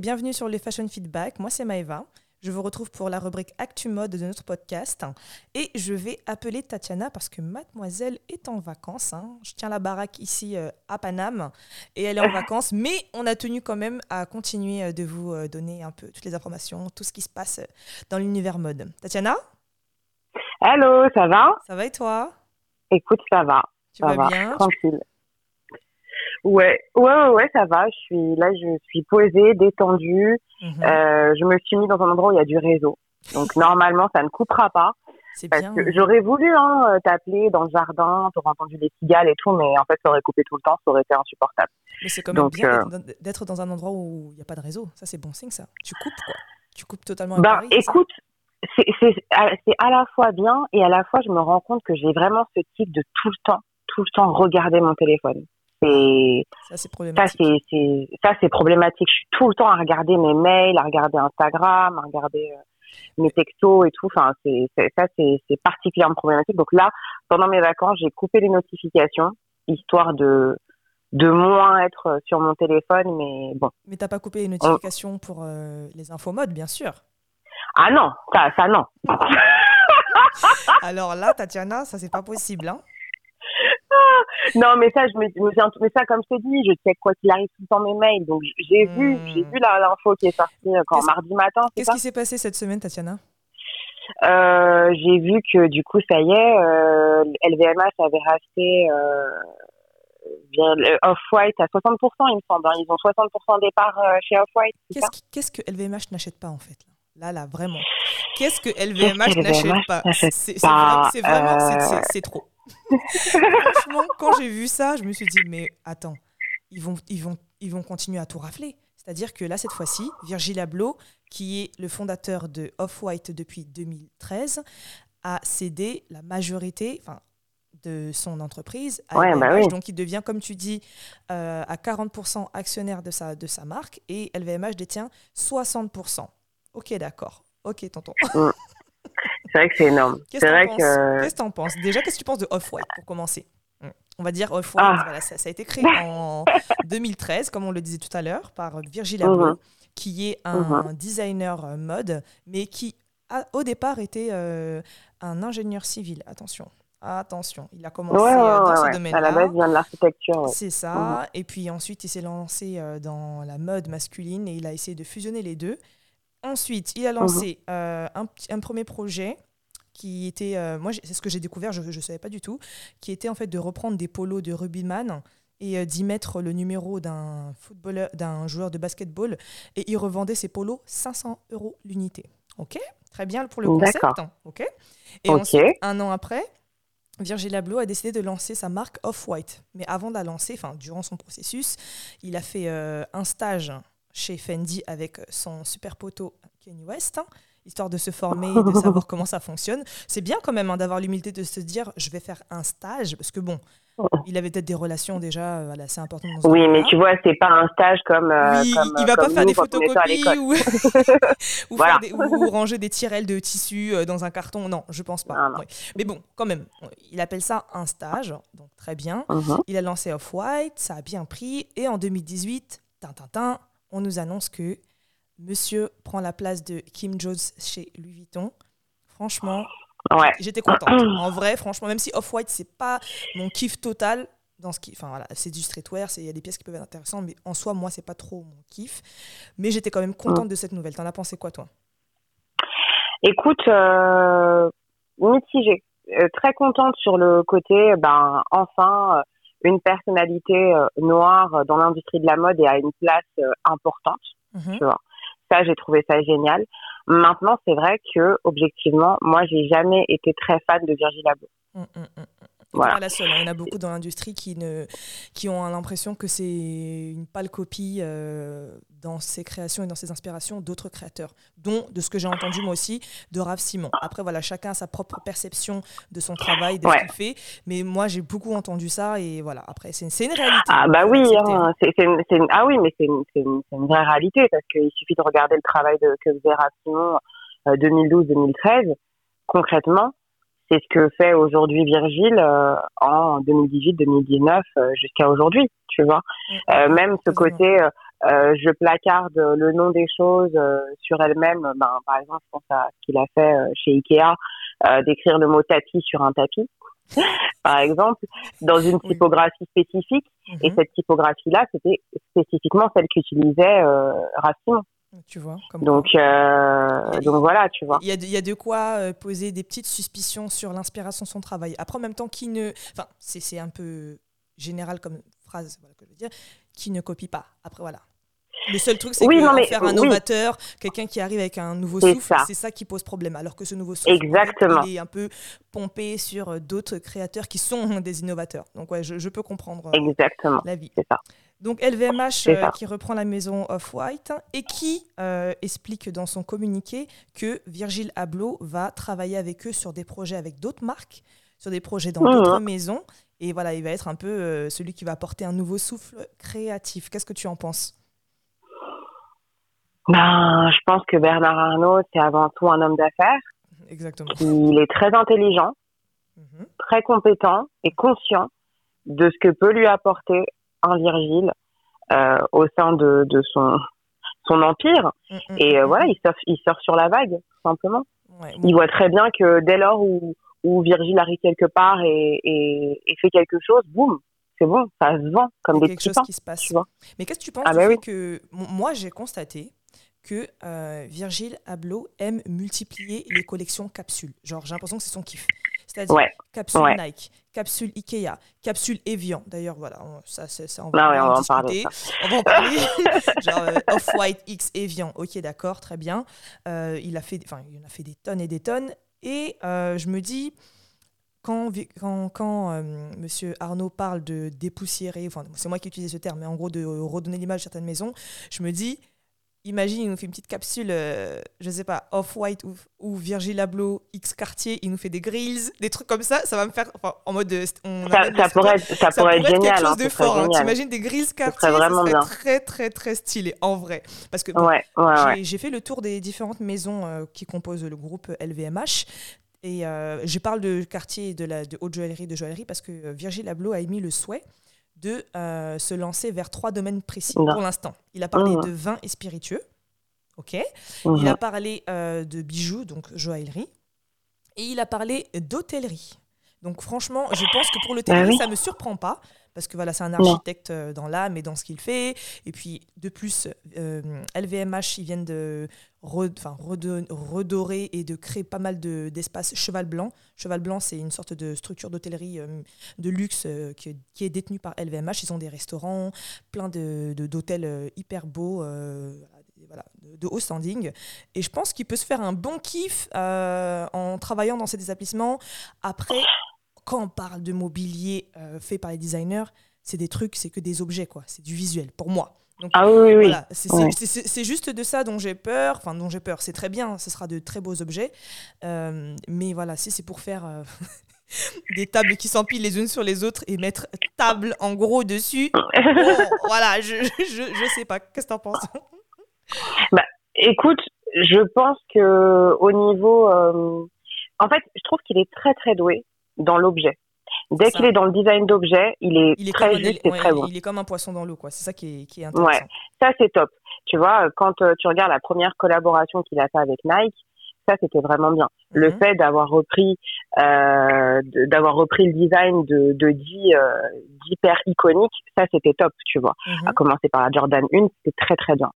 bienvenue sur le Fashion Feedback. Moi, c'est Maëva. Je vous retrouve pour la rubrique Actu Mode de notre podcast. Et je vais appeler Tatiana parce que mademoiselle est en vacances. hein. Je tiens la baraque ici euh, à Paname et elle est en vacances. Mais on a tenu quand même à continuer euh, de vous euh, donner un peu toutes les informations, tout ce qui se passe dans l'univers mode. Tatiana, Allô, ça va? Ça va et toi? Écoute, ça va. Tu ça vas va, bien? Tranquille. Ouais, ouais, ouais, ça va. Je suis là, je suis posée, détendue. Mhm. Euh, je me suis mis dans un endroit où il y a du réseau. Donc normalement, ça ne coupera pas. C'est Parce bien. que j'aurais voulu hein, euh, t'appeler dans le jardin, t'aurais entendu les cigales et tout, mais en fait, ça aurait coupé tout le temps, ça aurait été insupportable. Mais c'est quand même Donc, bien euh, d'être dans- un endroit où il n'y a pas de réseau. Ça, c'est bon signe, ça. Tu coupes, quoi. Tu coupes totalement Ben, Paris, écoute, c'est à la fois bien et à la fois, je me rends compte que j'ai vraiment ce type de tout le temps, tout le temps regarder mon téléphone. C'est Ça, c'est problématique. c'est c'est ça c'est problématique je suis tout le temps à regarder mes mails à regarder Instagram à regarder euh, mes textos et tout enfin c'est ça c'est particulièrement problématique donc là pendant mes vacances j'ai coupé les notifications histoire de de moins être sur mon téléphone mais bon Mais t'as pas coupé les notifications pour euh, les infos mode, bien sûr. ah non ça ça non Alors là, Tatiana, ça, c'est pas possible. Hein. non mais ça je me, mais ça comme je t'ai dit je check quoi qu'il arrive tout le temps mes mails donc j'ai vu Hmm. j'ai vu l'info qui est sortie euh, quand mardi matin c'est Qu'est-ce qui s'est passé cette semaine, Tatiana? Euh, j'ai vu que du coup, ça y est, euh, LVMH avait racheté euh, bien le Off-White à 60%, il me semble. hein. Ils ont 60% des parts chez Off-White. Qu'est-ce que LVMH n'achète pas, en fait Là, là, vraiment. Qu'est-ce que LVMH n'achète pas? vraiment, c'est trop. Franchement, quand j'ai vu ça, je me suis dit, mais attends, ils vont, ils vont, ils vont continuer à tout rafler. C'est-à-dire que là, cette fois-ci, Virgil Abloh, qui est le fondateur de Off-White depuis 2013, a cédé la majorité de son entreprise à Ouais, LVMH. bah oui. Donc, il devient, comme tu dis, euh, à 40% actionnaire de sa, de sa marque et LVMH détient 60%. Ok, d'accord. Ok, tonton. C'est vrai que c'est énorme. Qu'est-ce que t'en que. penses Déjà, qu'est-ce que tu penses de Off-White pour commencer Hmm. On va dire Off-White, Ah. voilà, ça, ça a été créé en 2013, comme on le disait tout à l'heure, par Virgil Abloh, Mhm. qui est un designer euh, mode, mais qui, a- au départ, était euh, un ingénieur civil. Attention, attention, il a commencé Ouais, ouais, euh, dans ouais, ce ouais. À la domaine-là. base, il vient de l'architecture. C'est ça. Et puis ensuite, il s'est lancé dans la mode masculine et il a essayé de fusionner les deux. Ensuite, il a lancé euh, un, premier projet qui était, euh, moi c'est ce que j'ai découvert, je ne savais pas du tout, qui était en fait de reprendre des polos de rugbyman et euh, d'y mettre le numéro d'un footballeur, d'un joueur de basketball et il revendait ces polos 500 euros l'unité. Ok, très bien pour le concept. D'accord. Ok. Et Ok. ensuite, un an après, Virgil Abloh a décidé de lancer sa marque Off-White. Mais avant de la lancer, enfin durant son processus, il a fait euh, un stage chez Fendi avec son super poteau Kanye West, hein, histoire de se former et de savoir comment ça fonctionne. C'est bien quand même hein, d'avoir l'humilité de se dire je vais faire un stage, parce que bon, il avait peut-être des relations déjà euh, voilà, assez importantes dans Oui, mais tu vois, c'est pas un stage comme. euh, Oui, comme, il va comme pas faire des photocopies ou, ou, Voilà. faire des- ou ranger des tirelles de tissu euh, dans un carton. Non, je pense pas. Non, non. Ouais. Mais bon, quand même, il appelle ça un stage, donc très bien. Mhm. Il a lancé Off-White, ça a bien pris. Et en 2018, tintintin, on nous annonce que monsieur prend la place de Kim Jones chez Louis Vuitton. Franchement, Ouais. j'étais contente. En vrai, franchement, même si Off-White, c'est pas mon kiff total. Dans ce qui, enfin voilà, c'est du streetwear, il y a des pièces qui peuvent être intéressantes, mais en soi, moi, c'est pas trop mon kiff. Mais j'étais quand même contente de cette nouvelle. T'en as pensé quoi, toi? Écoute, euh, mitigée. Euh, très contente sur le côté, ben, enfin, euh, une personnalité euh, noire dans l'industrie de la mode et à une place euh, importante. Mhm. Tu vois. Ça, j'ai trouvé ça génial. Maintenant, c'est vrai que, objectivement, moi, j'ai jamais été très fan de Virgil Abloh. Mm, mm, mm, Voilà. pas la seule. hein. Il y en a beaucoup dans l'industrie qui, ne, qui ont l'impression que c'est une pâle copie euh, dans ses créations et dans ses inspirations d'autres créateurs, dont, de ce que j'ai entendu moi aussi, de Rav Simon. Après, voilà, chacun a sa propre perception de son travail, de Ouais. ce qu'il fait. Mais moi, j'ai beaucoup entendu ça et voilà. Après, c'est une réalité. Ah bah oui, hein, c'est c'est une, ah oui, mais c'est une, vraie réalité parce qu'il suffit de regarder le travail de, que faisait Raph Simon euh, 2012-2013. Concrètement, c'est ce que fait aujourd'hui Virgile euh, en 2018-2019 euh, jusqu'à aujourd'hui, tu vois. Mm, Euh, même ce côté, euh, je placarde le nom des choses sur elle-même. Ben, par exemple, je pense à ce qu'il a fait chez Ikea, d'écrire le mot tapis sur un tapis. par exemple, dans une typographie spécifique. Et mhm. cette typographie-là, c'était spécifiquement celle qu'utilisait euh, Racine. Tu vois. donc, euh, donc voilà, tu vois. Il y, a de, il y a de quoi euh, poser des petites suspicions sur l'inspiration de son travail. Après, en même temps, qui ne. Enfin, c'est un peu général comme phrase, voilà, que je veux dire. Qui ne copie pas. Après, voilà. Le seul truc, c'est oui, que faire un novateur, quelqu'un qui arrive avec un nouveau souffle, c'est ça qui pose problème. Alors que ce nouveau souffle, Exactement. il est un peu pompé sur d'autres créateurs qui sont des innovateurs. Donc ouais, je, peux comprendre euh, Exactement. la vie. C'est ça. Donc LVMH euh, qui reprend la maison Off-White et qui explique dans son communiqué que Virgil Abloh va travailler avec eux sur des projets avec d'autres marques, sur des projets dans mmh. d'autres maisons. Et voilà, il va être un peu celui qui va apporter un nouveau souffle créatif. Qu'est-ce que tu en penses? Ben, je pense que Bernard Arnault, c'est avant tout un homme d'affaires. Exactement. Il est très intelligent, mhm. très compétent et conscient de ce que peut lui apporter un Virgile euh, au sein de, de son, son empire. Mm, mm, et euh, mm, voilà, il surfe, il surfe sur la vague, tout simplement. Il voit très bien que dès lors où, où Virgile arrive quelque part et, et, et fait quelque chose, boum, c'est bon, ça se vend comme des quelque chose qui se passe. Tu vois. Mais qu'est-ce que tu penses ah, bah que moi j'ai constaté que euh, Virgile Abloh aime multiplier les collections capsules. Genre, j'ai l'impression que c'est son kiff. C'est-à-dire capsule Nike, capsule Ikea, capsule Evian. D'ailleurs, voilà, ça, ça, on va, en, discuter. On va en parler. Genre euh, Off-White X Evian. Ok, d'accord, très bien. Euh, il, a fait, il en a fait des tonnes et des tonnes. Et je me dis, quand, quand, quand Monsieur Arnaud parle de dépoussiérer, enfin, c'est moi qui utilise ce terme, mais en gros de redonner l'image à certaines maisons, je me dis, Imagine, il nous fait une petite capsule, euh, je sais pas, Off-White ou, ou Virgil Abloh, X Cartier, il nous fait des grills, des trucs comme ça, ça va me faire, enfin, en mode, euh, on ça, ça, pourrait être, ça, pourrait être, génial, quelque chose de fort. Hein. T'imagines des grills Cartier, ça serait très très très stylé, en vrai. Parce que ouais, ouais, j'ai fait le tour des différentes maisons euh, qui composent le groupe LVMH. Et je parle de Cartier et de, la, de haute joaillerie, de joaillerie, parce que Virgil Abloh a émis le souhait de euh, se lancer vers trois domaines précis pour l'instant. Il a parlé mmh. de vin et spiritueux, ok. Mmh. Il a parlé euh, de bijoux, donc joaillerie, et il a parlé d'hôtellerie. Donc franchement, je pense que pour l'hôtellerie, bah ça ne me surprend pas parce que voilà, c'est un architecte euh, dans l'âme et dans ce qu'il fait. Et puis, de plus, LVMH, ils viennent de redorer et de créer pas mal d'espaces Cheval Blanc. Cheval Blanc, c'est une sorte de structure d'hôtellerie euh, de luxe euh, qui, qui, est détenue par LVMH. Ils ont des restaurants, plein d'hôtels de, hyper beaux. Voilà, de, haut standing. Et je pense qu'il peut se faire un bon kiff en travaillant dans ces établissements. Après, quand on parle de mobilier euh, fait par les designers, c'est des trucs, c'est que des objets, quoi. C'est du visuel, pour moi. ah oui, oui, C'est juste de ça dont j'ai peur. Enfin, dont j'ai peur. C'est très bien, ce sera de très beaux objets. Euh, mais voilà, si c'est pour faire euh, des tables qui s'empilent les unes sur les autres et mettre table en gros dessus, voilà, je, je, je, sais pas. Qu'est-ce que tu en penses? Bah, Écoute, je pense que au niveau. en fait, je trouve qu'il est très, très doué dans l'objet. Dès qu'il est dans le design d'objet, il est, très juste et très bon. Il est comme un poisson dans l'eau, quoi. C'est ça qui est, qui est intéressant. Ouais, ça c'est top. Tu vois, quand euh, tu regardes la première collaboration qu'il a fait avec Nike, ça c'était vraiment bien. Le mhm. fait d'avoir repris, euh, d'avoir repris le design de, de euh, d'hyper iconique, ça c'était top, tu vois. Mhm. À commencer par la Jordan 1, c'était très très bien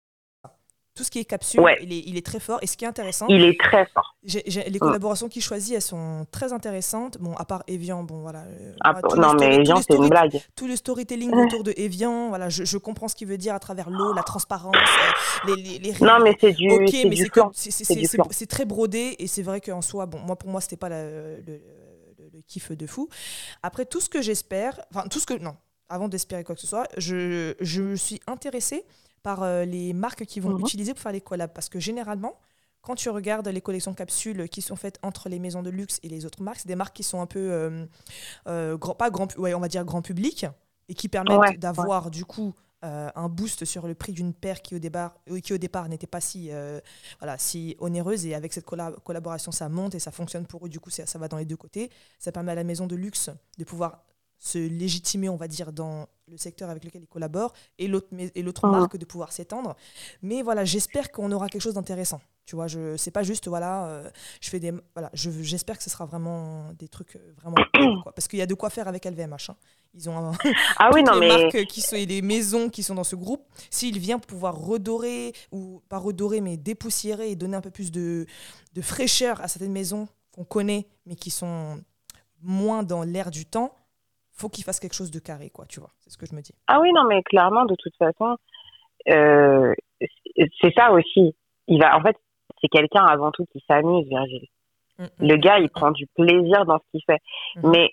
tout ce qui est capsule, il, est, il, est, très fort. Et ce qui est intéressant, il est très fort. les mm. collaborations qu'il choisit, elles sont très intéressantes. Bon, à part Evian, bon voilà. Euh, ah, non, mais Evian, c'est une blague. Tout le storytelling autour de Evian, voilà, je, je, comprends ce qu'il veut dire à travers l'eau, la transparence, euh, les, les, Non, mais c'est du. Ok, mais c'est très brodé et c'est vrai qu'en soi, bon, moi pour moi, c'était pas le, le, le, kiff de fou. Après, tout ce que j'espère, enfin tout ce que non, avant d'espérer quoi que ce soit, je, je me suis intéressée par euh, les marques qui vont mhm. utiliser pour faire les collabs. Parce que généralement, quand tu regardes les collections capsules qui sont faites entre les maisons de luxe et les autres marques, c'est des marques qui sont un peu, euh, euh, grand, pas grand, ouais, on va dire grand public, et qui permettent d'avoir du coup un boost sur le prix d'une paire qui au départ, qui au départ n'était pas si, voilà, si onéreuse. Et avec cette collaboration, ça monte et ça fonctionne pour eux. Du coup, ça, ça va dans les deux côtés. Ça permet à la maison de luxe de pouvoir se légitimer, on va dire, dans le secteur avec lequel il collabore et l'autre et l'autre mmh. marque de pouvoir s'étendre. Mais voilà, j'espère qu'on aura quelque chose d'intéressant. Tu vois, je c'est pas juste voilà, euh, je fais des voilà, j'espère que ce sera vraiment des trucs euh, vraiment quoi. parce qu'il y a de quoi faire avec LVMH. Hein. Ils ont ah oui, non, les mais... marques qui sont et les maisons qui sont dans ce groupe. S'il vient pouvoir redorer ou pas redorer mais dépoussiérer et donner un peu plus de, de fraîcheur à certaines maisons qu'on connaît mais qui sont moins dans l'air du temps, faut qu'il fasse quelque chose de carré, quoi, tu vois. C'est ce que je me dis. Ah oui, non, mais clairement, de toute façon, euh, c'est ça aussi. Il va, en fait, c'est quelqu'un avant tout qui s'amuse, Virgile. Mm, mm, le gars, il prend du plaisir dans ce qu'il fait. Mais,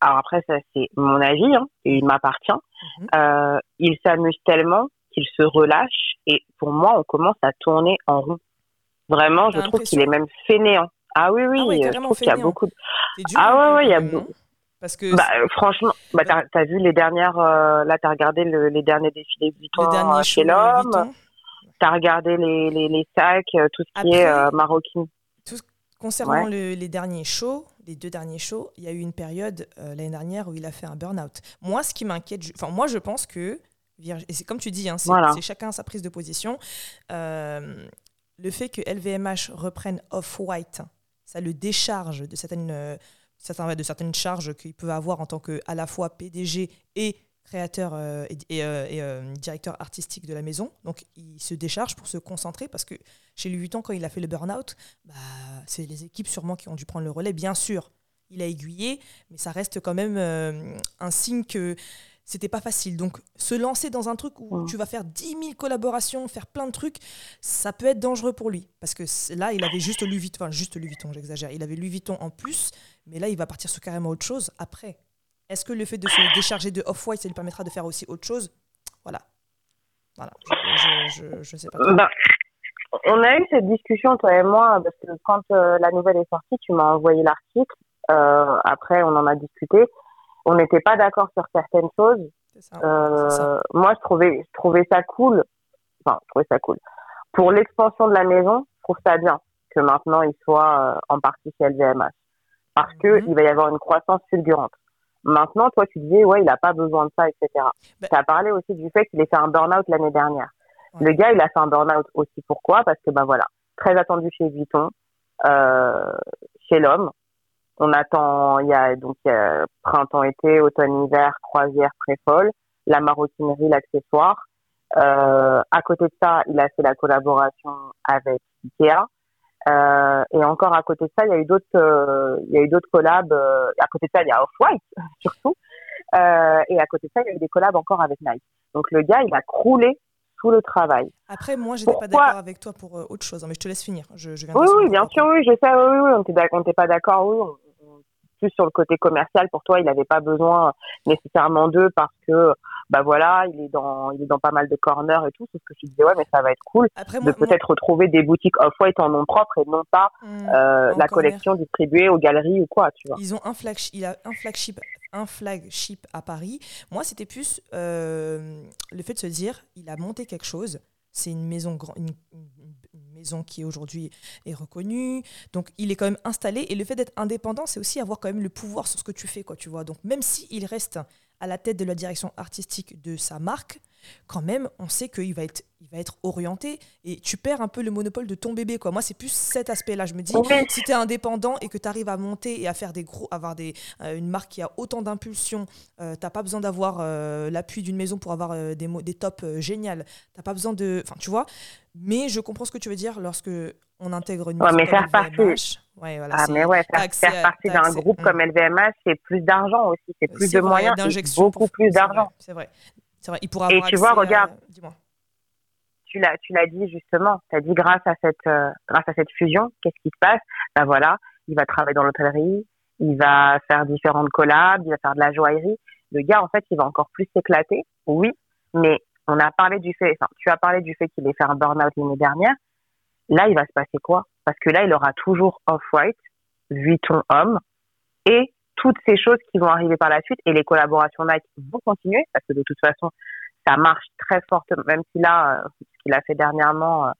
alors après, ça, c'est mon avis, hein, et il m'appartient. Mm-hmm. Euh, il s'amuse tellement qu'il se relâche, et pour moi, on commence à tourner en rond. Vraiment, je trouve qu'il est même fainéant. Ah oui, oui, ah je trouve qu'il y a beaucoup de... Ah ouais, ouais, il y a beaucoup. Parce que bah, franchement, bah, t'as as vu les dernières, euh, là, t'as regardé les derniers défilés Vuitton euh, chez l'homme. T'as regardé les, les, les, sacs, euh, tout ce qui est euh, maroquin. Tout, concernant les derniers shows, les deux derniers shows, il y a eu une période l'année dernière où il a fait un burn-out. Moi, ce qui m'inquiète, enfin, moi, je pense que, et c'est comme tu dis, hein, c'est chacun sa prise de position. le fait que LVMH reprenne Off-White, ça le décharge de certaines de certaines charges qu'il peut avoir en tant que à la fois PDG et créateur euh, et, euh, euh, directeur artistique de la maison. Donc il se décharge pour se concentrer parce que chez Louis Vuitton, quand il a fait le burn-out, bah, c'est les équipes sûrement qui ont dû prendre le relais. Bien sûr, il a aiguillé, mais ça reste quand même un signe que c'était pas facile. Donc, se lancer dans un truc où tu vas faire 10 000 collaborations, faire plein de trucs, ça peut être dangereux pour lui. Parce que là, il avait juste Louis Vuitton, enfin, juste Louis Vuitton, j'exagère. Il avait Louis Vuitton en plus, mais là, il va partir sur carrément autre chose après. Est-ce que le fait de se décharger de Off-White, ça lui permettra de faire aussi autre chose? Voilà. Voilà. Je, je, sais pas. Bah, on a eu cette discussion, toi et moi, parce que quand euh, la nouvelle est sortie, tu m'as envoyé l'article. Euh, après, on en a discuté on n'était pas d'accord sur certaines choses. euh, Moi, je trouvais, je trouvais ça cool. Enfin, je trouvais ça cool. Pour l'expansion de la maison, je trouve ça bien que maintenant il soit en partie chez LVMH. Parce que mhm. il va y avoir une croissance fulgurante. Maintenant, toi, tu disais, ouais, il n'a pas besoin de ça, etc. tu as parlé aussi du fait qu'il ait fait un burn-out l'année dernière. Le gars, il a fait un burn-out aussi. Pourquoi? Parce que, bah voilà, très attendu chez Vuitton, euh, chez l'homme, on attend, il y a donc printemps-été, automne-hiver, croisière très folle, la maroquinerie, l'accessoire. Euh, à côté de ça, il a fait la collaboration avec Ikea. Euh, et encore à côté de ça, il y a eu d'autres, euh, il y a eu d'autres collabs. Euh, à côté de ça, il y a Off-White surtout. Euh, et à côté de ça, il y a eu des collabs encore avec Nike. Donc le gars, il a croulé sous le travail. Après, moi, je n'étais pas d'accord avec toi pour autre chose, hein, mais je te laisse finir. Je, je viens oui, oui, bien sûr, oui, je sais, oui, oui, on n'était pas d'accord, oui, plus sur le côté commercial. Pour toi, il n'avait pas besoin nécessairement d'eux parce que, bah voilà, il est dans, il est dans pas mal de corners et tout. C'est ce que je disais, ouais, mais ça va être cool de peut-être retrouver des boutiques off-white en nom propre et non pas mmh, euh, la collection distribuée aux galeries ou quoi, tu vois. Ils ont un flagship, il a un flagship, un flagship à Paris. Moi, c'était plus euh, le fait de se dire, il a monté quelque chose. C'est une maison, une, maison qui aujourd'hui est reconnue. Donc il est quand même installé. Et le fait d'être indépendant, c'est aussi avoir quand même le pouvoir sur ce que tu fais, quoi, tu vois. Donc même s'il reste à la tête de la direction artistique de sa marque, quand même, on sait qu'il va être, il va être orienté et tu perds un peu le monopole de ton bébé. Quoi. Moi, c'est plus cet aspect-là. Je me dis, si tu es indépendant et que tu arrives à monter et à faire des gros, avoir des, euh, une marque qui a autant d'impulsion, euh, tu n'as pas besoin d'avoir euh, l'appui d'une maison pour avoir des, des tops géniales. Tu pas besoin de. Enfin, tu vois. Mais je comprends ce que tu veux dire lorsque on intègre une ouais, mais faire partie. Ouais, voilà, ah, mais ouais, faire, partie d'un groupe comme LVMH, c'est plus d'argent aussi, c'est plus de moyens, beaucoup plus d'argent. C'est vrai. C'est vrai, il pourra Et tu vois, regarde, tu l'as, tu l'as dit justement, tu as dit grâce à cette, euh, grâce à cette fusion, qu'est-ce qui se passe? Ben voilà, il va travailler dans l'hôtellerie, il va faire différentes collabs, il va faire de la joaillerie. Le gars, en fait, il va encore plus s'éclater, oui, mais on a parlé du fait, enfin, tu as parlé du fait qu'il ait fait un burn-out l'année dernière. Là, il va se passer quoi? Parce que là, il aura toujours Off-White, Vuitton Homme et toutes ces choses qui vont arriver par la suite et les collaborations Nike vont continuer parce que de toute façon, ça marche très fortement, même si là, euh, ce qu'il a fait dernièrement, euh,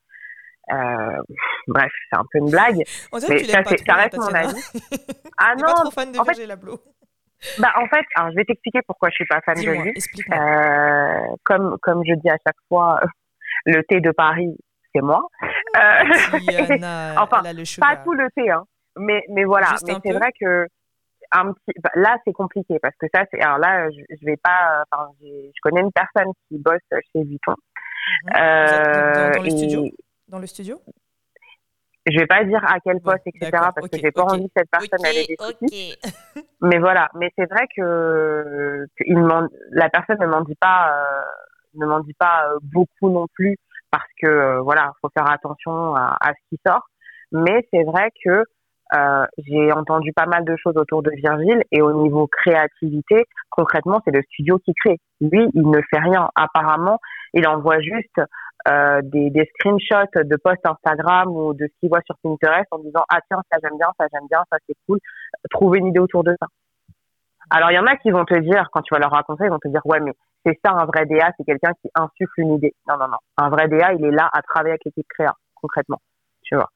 euh bref, c'est un peu une blague. mais ça, ça, reste mon avis. ah non, pas trop fan de en fait. Bah, en fait, alors, je vais t'expliquer pourquoi je suis pas fan de lui. Euh, comme, comme je dis à chaque fois, le thé de Paris, c'est moi. Euh, Diana, enfin, le pas tout le thé, hein. Mais, mais voilà. Juste mais c'est vrai que un petit, bah, là, c'est compliqué parce que ça, c'est, alors là, je, je vais pas, enfin, je connais une personne qui bosse chez Vuitton. Mhm. Vous êtes dans, dans le Euh, studio Dans le studio? Je vais pas dire à quel Bon, poste, etc., parce ok, que j'ai pas envie que cette personne ait des soucis. Mais voilà, mais c'est vrai que, que il m'en- la personne ne m'en dit pas, euh, ne m'en dit pas euh, beaucoup non plus, parce que euh, voilà, faut faire attention à, à ce qui sort. Mais c'est vrai que euh, j'ai entendu pas mal de choses autour de Virgile et au niveau créativité, concrètement, c'est le studio qui crée. Lui, il ne fait rien. Apparemment, il envoie juste euh, des, des screenshots de posts Instagram ou de ce qu'il voit sur Pinterest en disant ah tiens ça j'aime bien, ça j'aime bien, ça c'est cool. Trouver une idée autour de ça. Alors il y en a qui vont te dire quand tu vas leur raconter, ils vont te dire ouais mais c'est ça un vrai DA, c'est quelqu'un qui insuffle une idée. Non non non, un vrai DA il est là à travailler avec l'équipe créa concrètement, tu vois.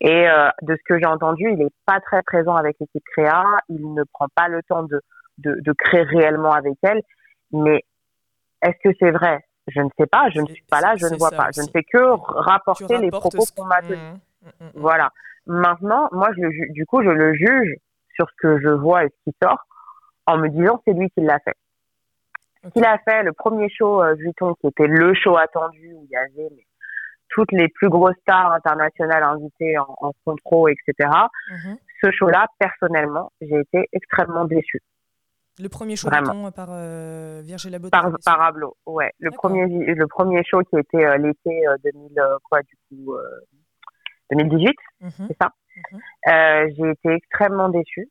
Et euh, de ce que j'ai entendu, il est pas très présent avec l'équipe créa, il ne prend pas le temps de, de, de créer réellement avec elle. Mais est-ce que c'est vrai? Je ne sais pas, je ne suis pas là, je ne vois ça pas. Je ne fais que rapporter les propos qu'on m'a tenus. Mhm, mhm, mhm. Voilà. Maintenant, moi, je du coup, je le juge sur ce que je vois et ce qui sort en me disant c'est lui qui l'a fait. Ok. Il a fait le premier show euh, Vuitton qui était le show attendu où il y avait mais, toutes les plus grosses stars internationales invitées en, en contrôle, etc. Mhm. Ce show-là, personnellement, j'ai été extrêmement déçue Le premier show Vraiment. Vuitton par euh, Virgile Labotte. par, par Ablo. Ouais, le premier, le premier show qui était euh, l'été euh, 2000, euh, quoi, du coup, euh, 2018. Mhm. c'est ça. Mhm. Euh, j'ai été extrêmement déçue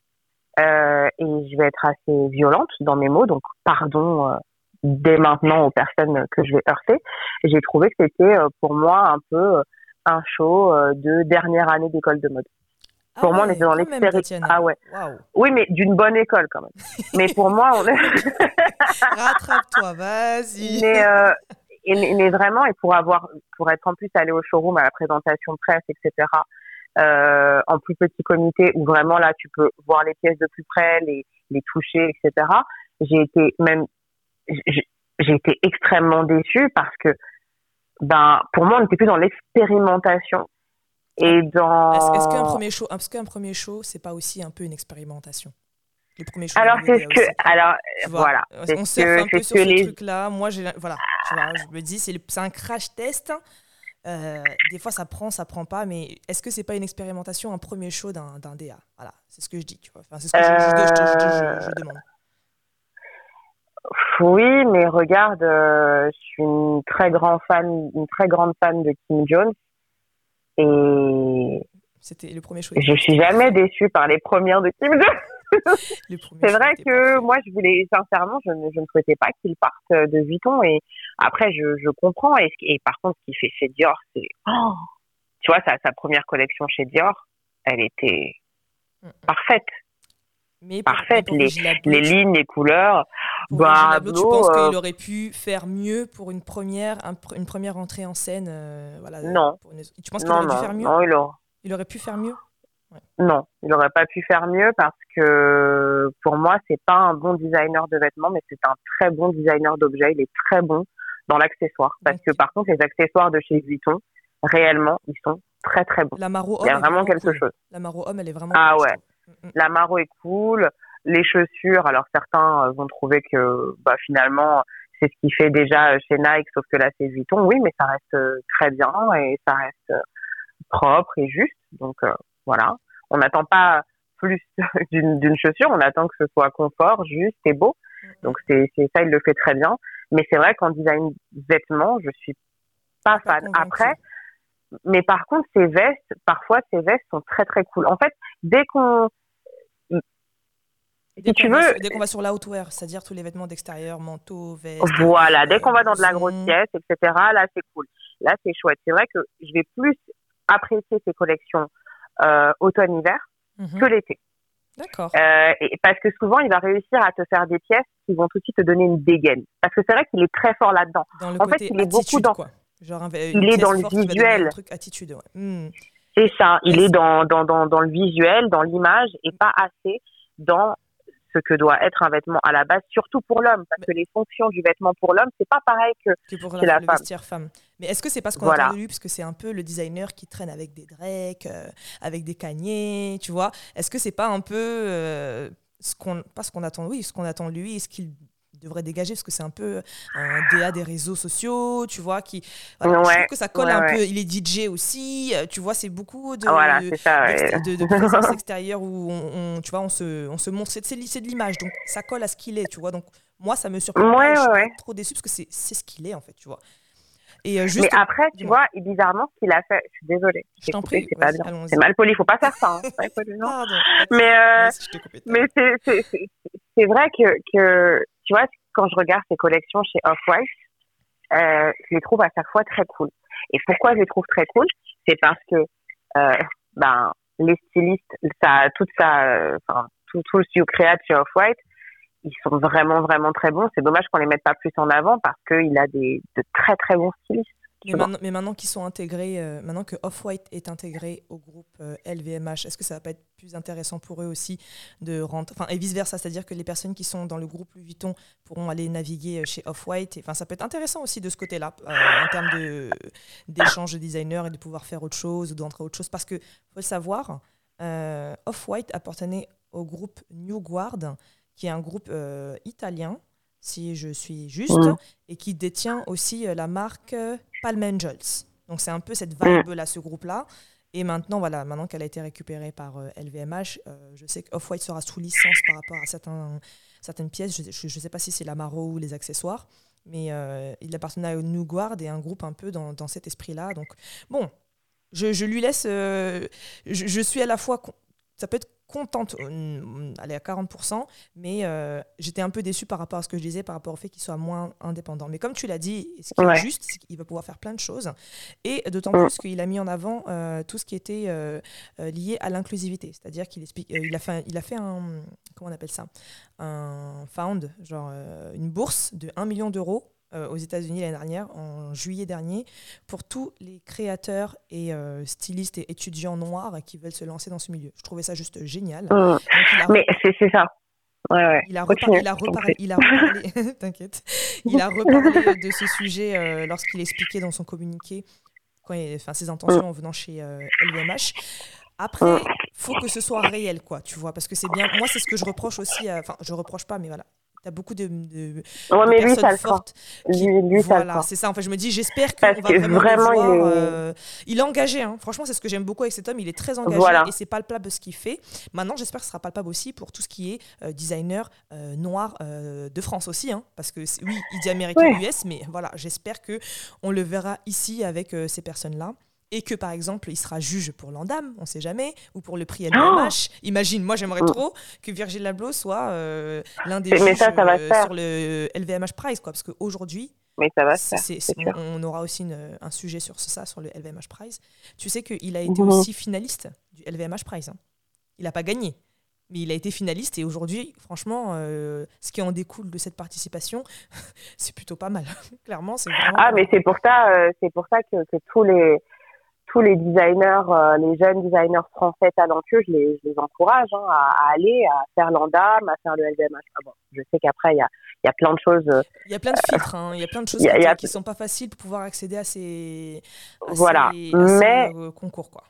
euh, et je vais être assez violente dans mes mots, donc pardon euh, dès maintenant aux personnes que je vais heurter. J'ai trouvé que c'était euh, pour moi un peu euh, un show euh, de dernière année d'école de mode. Ah pour moi, on ouais, était dans quand même, l'expéri- Tatiana. Ah ouais. Oui, mais d'une bonne école quand même. mais pour moi, on est. Rattrape-toi, vas-y. mais, euh, et- mais, vraiment, et pour avoir, pour être en plus allé au showroom à la présentation de presse, etc. Euh, en plus petit comité où vraiment là tu peux voir les pièces de plus près, les, les toucher, etc. J'ai été même, j'ai j'ai été extrêmement déçue parce que, ben, pour moi, on n'était plus dans l'expérimentation et dans. Est-ce qu'un premier show, est-ce qu'un premier show, c'est pas aussi un peu une expérimentation? Le premier show. Alors c'est ce que, aussi. alors voilà, on ce que, un peu sur ce les, truc-là. Moi, j'ai, voilà, vois, je me dis, c'est, le- c'est un crash test. Euh, des fois, ça prend, ça prend pas, mais est-ce que c'est pas une expérimentation, un premier show d'un, d'un DA Voilà, c'est ce que je dis, tu vois. Enfin, c'est ce que je, je demande. Oui, mais regarde, euh, je suis une très grande fan, une très grande fan de Kim Jones et C'était le premier show. je suis jamais déçue par les premières de Kim C'est vrai que moi, je voulais, sincèrement, je ne, je ne souhaitais pas qu'il parte de Vuitton et après, je, je comprends. Et, et par contre, ce qu'il fait chez Dior, c'est, oh, tu vois, sa, sa première collection chez Dior, elle était Mm, mm. parfaite, Mais pour- pour les- lignes, les couleurs. pour Bah, tu penses qu'il aurait pu faire mieux pour une première, un une première entrée en scène euh, voilà, Non. pour une- Tu penses qu'il Non, aurait dû non, faire mieux? Non, il aurait, Il aurait pu faire mieux? Non, il n'aurait pas pu faire mieux parce que pour moi, c'est pas un bon designer de vêtements, mais c'est un très bon designer d'objets. Il est très bon dans l'accessoire. Parce que par contre, les accessoires de chez Vuitton, réellement, ils sont très très bons. La Maro Il y a homme vraiment quelque cool. chose. La Maro homme, elle est vraiment Ah cool, ouais. La maro est cool. Les chaussures, alors certains euh, vont trouver que bah, finalement, c'est ce qui fait déjà euh, chez Nike, sauf que là, c'est Vuitton. Oui, mais ça reste euh, très bien et ça reste propre et juste. Donc euh, voilà. On n'attend pas plus d'une chaussure, on attend que ce soit confort, juste et beau. Donc c'est ça, il le fait très bien. Mais c'est vrai qu'en design vêtements, je suis pas fan. Après, mais par contre, ces vestes, parfois, ces vestes sont très très cool. En fait, dès qu'on Dès si tu qu'on va veux- sur- dès qu'on va sur l'outwear, c'est-à-dire tous les vêtements d'extérieur, manteaux, vestes. Voilà, dès qu'on va dans de la grosse pièce, etc., là, c'est cool. Là, c'est chouette. C'est vrai que je vais plus apprécier ces collections euh, automne-hiver Mhm. que l'été. D'accord. Euh, parce que souvent, il va réussir à te faire des pièces qui vont tout de suite te donner une dégaine. Parce que c'est vrai qu'il est très fort là-dedans. En fait, il est beaucoup dans- quoi. Genre un- Il est dans le visuel. Truc attitude, ouais. Hmm. C'est ça. Il est dans, dans, dans, dans le visuel, dans l'image, et pas assez dans ce que doit être un vêtement à la base, surtout pour l'homme, parce que les fonctions du vêtement pour l'homme, c'est pas pareil que, pour la, le femme. vestiaire femme. Mais est-ce que c'est parce qu'on a de lui, parce que c'est un peu le designer qui traîne avec des drakes, euh, avec des caniers, tu vois? Est-ce que c'est pas un peu euh, ce qu'on, pas ce qu'on attend, oui, ce qu'on attend de lui, ce qu'il devrait dégager parce que c'est un peu un DA des réseaux sociaux, tu vois, qui je trouve que ça colle un peu. Il est DJ aussi, euh, tu vois, c'est beaucoup de, de, présence extérieure où on, tu vois, on se, on se montre, c'est de l'image, donc ça colle à ce qu'il est, tu vois. Donc moi, ça me surprend. je suis trop déçue parce que c'est ce qu'il est en fait, tu vois. Et euh, juste... Mais après, tu vois, et bizarrement, ce qu'il a fait, je suis désolée. Je t'en prie, c'est pas bien. C'est mal poli, il faut pas faire ça. Hein. mais euh, mais c'est vrai que, que tu vois, quand je regarde ces collections chez Off-White, euh, je les trouve à chaque fois très cool. Et pourquoi je les trouve très cool? C'est parce que euh, ben, les stylistes, ça, tout, tout le studio créatif chez Off-White, ils sont vraiment, vraiment très bons. C'est dommage qu'on les mette pas plus en avant parce qu'il a des, de très, très bons stylistes. Mais maintenant, qu'ils sont intégrés, euh, maintenant que Off-White est intégré au groupe LVMH, euh, est-ce que ça va pas être plus intéressant pour eux aussi de rentrer, enfin et vice versa, c'est-à-dire que les personnes qui sont dans le groupe Louis Vuitton pourront aller naviguer euh, chez Off-White. Enfin, ça peut être intéressant aussi de ce côté-là en termes de d'échange de designers et de pouvoir faire autre chose ou d'entrer autre chose, parce que faut le savoir, Off-White appartenait au groupe New Guard, qui est un groupe italien si je suis juste, et qui détient aussi la marque Palm Angels. Donc c'est un peu cette vibe-là, ce groupe-là. Et maintenant, voilà, maintenant qu'elle a été récupérée par LVMH, euh, euh, je sais que Off-White sera sous licence par rapport à certains, certaines pièces. Je ne sais pas si c'est la Maro ou les accessoires, mais euh, il appartenait à New Guard et un groupe un peu dans, dans cet esprit-là. Donc, bon, je, je lui laisse. je, je, suis à la fois. Ça peut être contente, euh, elle est à 40%, mais euh, j'étais un peu déçue par rapport à ce que je disais, par rapport au fait qu'il soit moins indépendant. Mais comme tu l'as dit, ce qui est juste, c'est qu'il va pouvoir faire plein de choses, et d'autant mm. plus qu'il a mis en avant euh, tout ce qui était lié à l'inclusivité, c'est-à-dire qu'il explique, il a fait, il a fait un, comment on appelle ça, un found, genre une bourse de 1 million d'euros euh, aux États-Unis l'année dernière, en juillet dernier, pour tous les créateurs et euh, stylistes et étudiants noirs qui veulent se lancer dans ce milieu. Je trouvais ça juste génial. Mmh. Mais c'est ça. Il a reparlé, il a reparlé, il a reparlé, t'inquiète, il a reparlé de ce sujet euh, lorsqu'il expliquait dans son communiqué quand enfin, ses intentions en venant chez LVMH. Après, mmh. faut que ce soit réel, quoi, tu vois, parce que c'est bien. Moi, c'est ce que je reproche aussi. Enfin, je reproche pas, mais voilà, tu as beaucoup de, de, mais personnes fortes. voilà, c'est ça. En fait, je me dis, j'espère qu'on va vraiment, il, est... Euh, il est engagé. Hein. Franchement, c'est ce que j'aime beaucoup avec cet homme. Il est très engagé et c'est palpable ce qu'il fait. Maintenant, j'espère que ce sera palpable aussi pour tout ce qui est euh, designer euh, noir de France aussi. Hein. parce que oui, il dit américain US, mais voilà, j'espère que on le verra ici avec ces personnes-là et que par exemple il sera juge pour l'Andam, on ne sait jamais, ou pour le prix LVMH. Imagine, moi j'aimerais mm. trop que Virgil Abloh soit euh, l'un des juges euh, sur le LVMH Prize, quoi, parce qu'aujourd'hui, on, aura aussi un sujet sur ça, sur le LVMH Prize. Tu sais qu'il a été mhm. aussi finaliste du LVMH Prize. Hein. Il n'a pas gagné, mais il a été finaliste et aujourd'hui, franchement, euh, ce qui en découle de cette participation, c'est plutôt pas mal. Clairement, c'est Ah, mais c'est pour ça, c'est pour ça que, que tous les tous les designers, euh, les jeunes designers français talentueux, je les, je les encourage hein, à, aller, à faire l'ANDAM, à faire le LVMH. Ah bon, je sais qu'après, il y a, y a plein de choses. Il y a plein de filtres, hein, il y a plein de choses qui ne sont pas faciles pour pouvoir accéder à ces, voilà. mais, euh, concours. Quoi.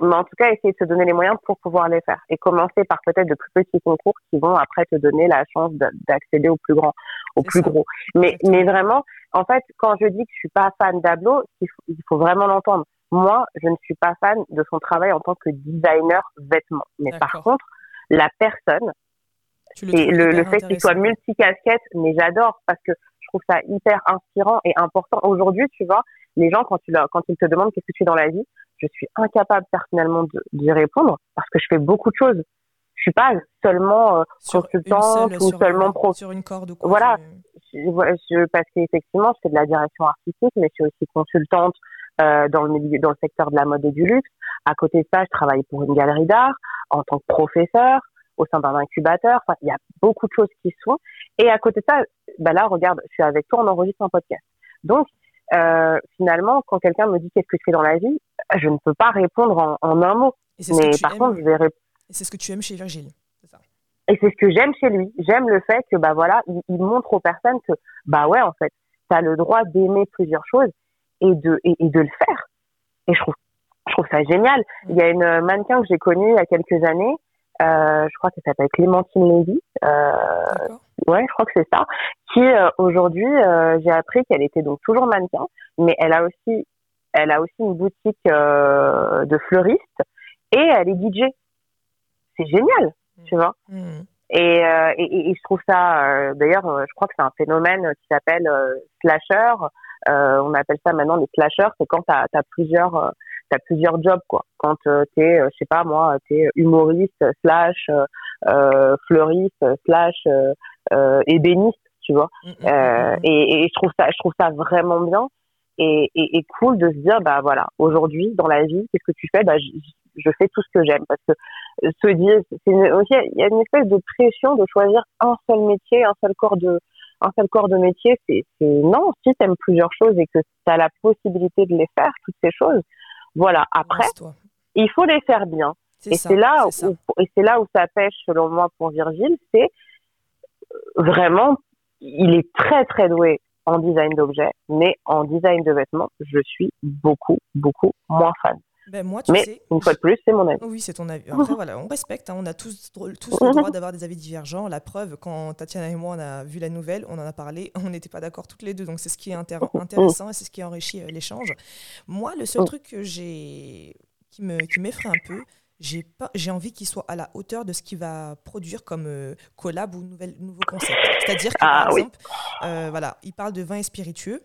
Mais en tout cas, essayer de se donner les moyens pour pouvoir les faire. Et commencer par peut-être de plus petits concours qui vont après te donner la chance d'accéder au plus grand, au plus gros. Mais, mais vraiment, en fait, quand je dis que je suis pas fan d'Ablo, il faut vraiment l'entendre moi, je ne suis pas fan de son travail en tant que designer vêtements. Mais par contre, la personne, et le, le fait qu'il soit multicasquette, mais j'adore parce que je trouve ça hyper inspirant et important. Aujourd'hui, tu vois, les gens, quand, tu quand ils te demandent qu'est-ce que tu fais dans la vie, je suis incapable personnellement d'y répondre parce que je fais beaucoup de choses. Je suis pas seulement euh, consultante ou seulement pro. Sur une corde ou quoi, Voilà. Je, parce qu'effectivement, je fais de la direction artistique, mais je suis aussi consultante euh, dans le milieu, dans le secteur de la mode et du luxe. À côté de ça, je travaille pour une galerie d'art en tant que professeur au sein d'un incubateur. Enfin, il y a beaucoup de choses qui sont. Et à côté de ça, bah là, regarde, je suis avec toi, on enregistre un podcast. Donc, euh, finalement, quand quelqu'un me dit qu'est-ce que tu fais dans la vie, je ne peux pas répondre en, en un mot. Mais par contre, je vais répondre. Et c'est ce que tu aimes chez Virgile, ça? Et c'est ce que j'aime chez lui. J'aime le fait que, bah voilà, il, montre aux personnes que, bah ouais, en fait, tu as le droit d'aimer plusieurs choses et de, et, de le faire. Et je trouve, je trouve ça génial. Il y a une mannequin que j'ai connue il y a quelques années, euh, je crois qu'elle s'appelle Clémentine Lévy. Euh, ouais, je crois que c'est ça. Qui euh, aujourd'hui, euh, j'ai appris qu'elle était donc toujours mannequin, mais elle a aussi, elle a aussi une boutique euh, de fleuriste et elle est DJ. C'est génial, mmh. tu vois. Mmh. Et, et, et, je trouve ça, d'ailleurs, je crois que c'est un phénomène qui s'appelle slasher. On appelle ça maintenant les slashers. C'est quand tu as, as, plusieurs t'as plusieurs jobs quoi. Quand euh, t'es, euh, je sais pas moi, t'es humoriste slash euh, fleuriste slash euh, ébéniste, tu vois. Mm, mm, mm, et, et, je trouve ça, je trouve ça vraiment bien et, et, et cool de se dire bah voilà, aujourd'hui dans la vie, qu'est-ce que tu fais? Bah je, je fais tout ce que j'aime parce que se dire, c'est aussi il y a une espèce de pression de choisir un seul métier, un seul corps de un seul corps de métier, c'est non, si tu aimes plusieurs choses et que tu as la possibilité de les faire, toutes ces choses, voilà. Après, il faut les faire bien. Et c'est là, où, et là où ça pêche, selon moi, pour Virgile, c'est euh, vraiment, il est très très doué en design d'objets, mais en design de vêtements, je suis beaucoup beaucoup moins fan. Ben moi, tu Mais sais, une fois de plus, c'est mon avis. Oui, c'est ton avis. Après, voilà, on respecte. Hein, on a tous, tous le droit d'avoir des avis divergents. La preuve, quand Tatiana et moi, on a vu la nouvelle, on en a parlé, on n'était pas d'accord toutes les deux. Donc, c'est ce qui est intéressant et c'est ce qui enrichit euh, l'échange. Moi, le seul truc que j'ai qui me qui m'effraie un peu, j'ai pas j'ai envie qu'il soit à la hauteur de ce qu'il va produire comme euh, collab ou nouvelle, nouveau concept. C'est-à-dire que, par ah exemple, euh, voilà, il parle de vin et spiritueux.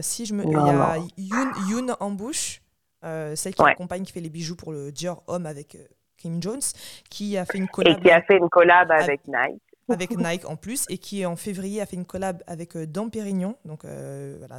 si je me, il y a Yoon, Yoon en bouche euh, celle qui accompagne, qui fait les bijoux pour le Dior Homme avec euh, Kim Jones, qui a fait une collab. Et qui a fait une collab avec, Nike. Avec Nike en plus, et qui en février a fait une collab avec euh, Dom Pérignon, donc voilà,